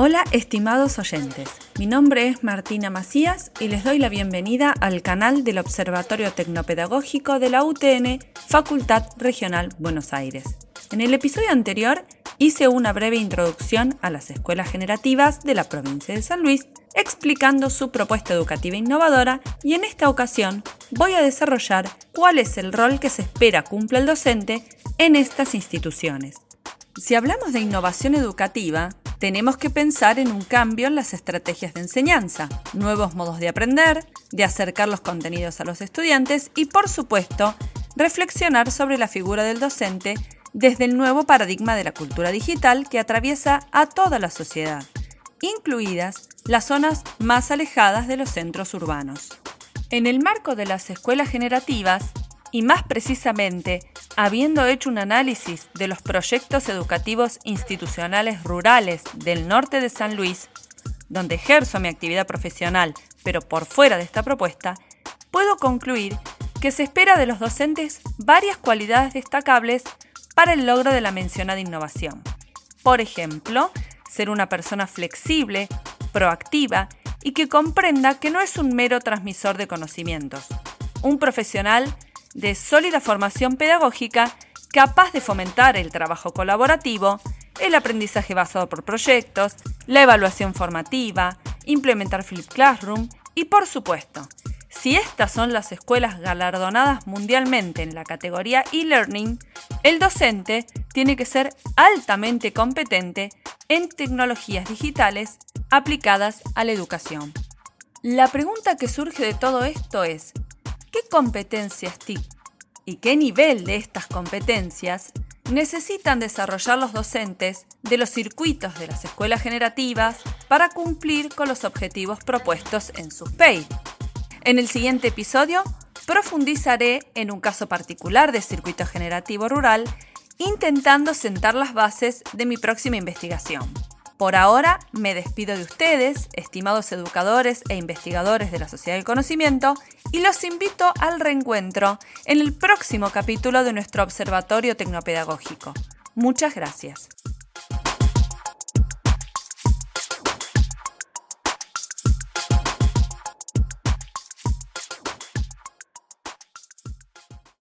Hola estimados oyentes, mi nombre es Martina Macías y les doy la bienvenida al canal del Observatorio Tecnopedagógico de la UTN, Facultad Regional Buenos Aires. En el episodio anterior hice una breve introducción a las escuelas generativas de la provincia de San Luis, explicando su propuesta educativa innovadora y en esta ocasión voy a desarrollar cuál es el rol que se espera cumpla el docente en estas instituciones. Si hablamos de innovación educativa, tenemos que pensar en un cambio en las estrategias de enseñanza, nuevos modos de aprender, de acercar los contenidos a los estudiantes y, por supuesto, reflexionar sobre la figura del docente desde el nuevo paradigma de la cultura digital que atraviesa a toda la sociedad, incluidas las zonas más alejadas de los centros urbanos. En el marco de las escuelas generativas, y más precisamente, habiendo hecho un análisis de los proyectos educativos institucionales rurales del norte de San Luis, donde ejerzo mi actividad profesional, pero por fuera de esta propuesta, puedo concluir que se espera de los docentes varias cualidades destacables para el logro de la mencionada innovación. Por ejemplo, ser una persona flexible, proactiva y que comprenda que no es un mero transmisor de conocimientos, un profesional de sólida formación pedagógica capaz de fomentar el trabajo colaborativo, el aprendizaje basado por proyectos, la evaluación formativa, implementar Flip Classroom y, por supuesto, si estas son las escuelas galardonadas mundialmente en la categoría e-learning, el docente tiene que ser altamente competente en tecnologías digitales aplicadas a la educación. La pregunta que surge de todo esto es, ¿Qué competencias TIC y qué nivel de estas competencias necesitan desarrollar los docentes de los circuitos de las escuelas generativas para cumplir con los objetivos propuestos en sus PEI? En el siguiente episodio profundizaré en un caso particular de circuito generativo rural, intentando sentar las bases de mi próxima investigación. Por ahora me despido de ustedes, estimados educadores e investigadores de la Sociedad del Conocimiento, y los invito al reencuentro en el próximo capítulo de nuestro Observatorio Tecnopedagógico. Muchas gracias.